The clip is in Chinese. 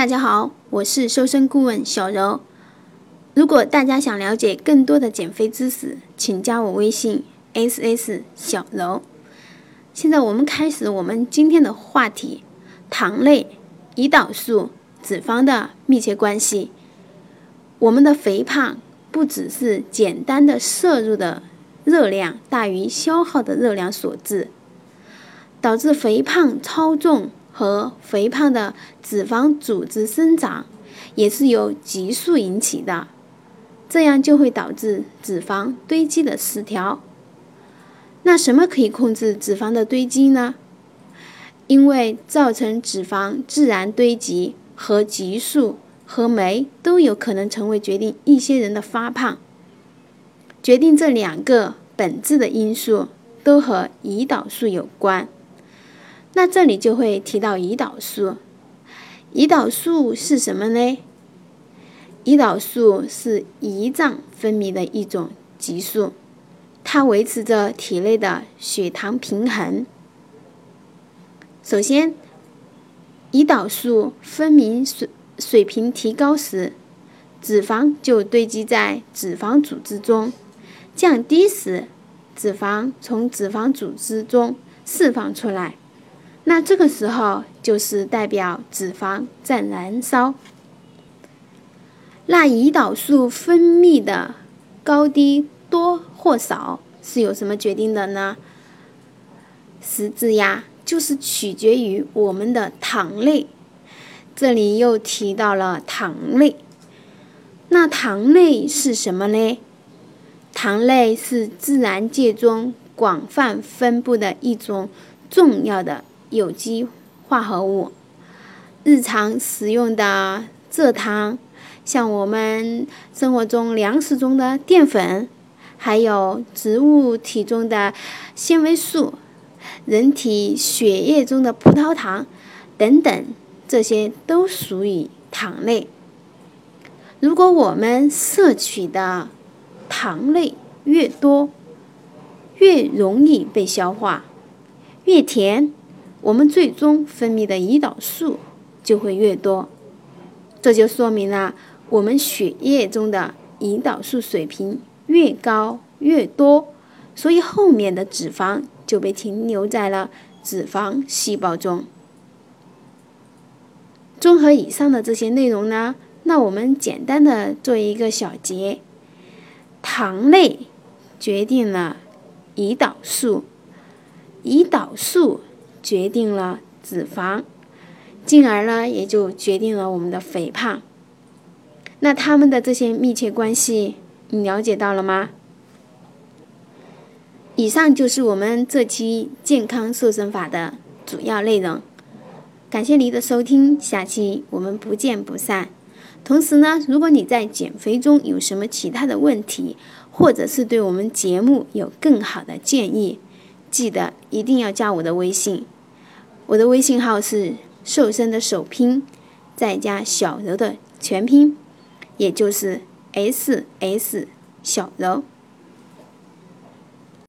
大家好，我是瘦身顾问小柔。如果大家想了解更多的减肥知识，请加我微信 ss 小柔。现在我们开始我们今天的话题：糖类、胰岛素、脂肪的密切关系。我们的肥胖不只是简单的摄入的热量大于消耗的热量所致，导致肥胖、超重。和肥胖的脂肪组织生长也是由激素引起的，这样就会导致脂肪堆积的失调。那什么可以控制脂肪的堆积呢？因为造成脂肪自然堆积和激素和酶都有可能成为决定一些人的发胖。决定这两个本质的因素都和胰岛素有关。那这里就会提到胰岛素。胰岛素是什么呢？胰岛素是胰脏分泌的一种激素，它维持着体内的血糖平衡。首先，胰岛素分泌水水平提高时，脂肪就堆积在脂肪组织中；降低时，脂肪从脂肪组织中释放出来。那这个时候就是代表脂肪在燃烧。那胰岛素分泌的高低多或少是由什么决定的呢？实质呀，就是取决于我们的糖类。这里又提到了糖类。那糖类是什么呢？糖类是自然界中广泛分布的一种重要的。有机化合物，日常使用的蔗糖，像我们生活中粮食中的淀粉，还有植物体中的纤维素，人体血液中的葡萄糖等等，这些都属于糖类。如果我们摄取的糖类越多，越容易被消化，越甜。我们最终分泌的胰岛素就会越多，这就说明了我们血液中的胰岛素水平越高越多，所以后面的脂肪就被停留在了脂肪细胞中。综合以上的这些内容呢，那我们简单的做一个小结：糖类决定了胰岛素，胰岛素。决定了脂肪，进而呢，也就决定了我们的肥胖。那他们的这些密切关系，你了解到了吗？以上就是我们这期健康瘦身法的主要内容。感谢您的收听，下期我们不见不散。同时呢，如果你在减肥中有什么其他的问题，或者是对我们节目有更好的建议，记得一定要加我的微信，我的微信号是瘦身的首拼，再加小柔的全拼，也就是 S S 小柔。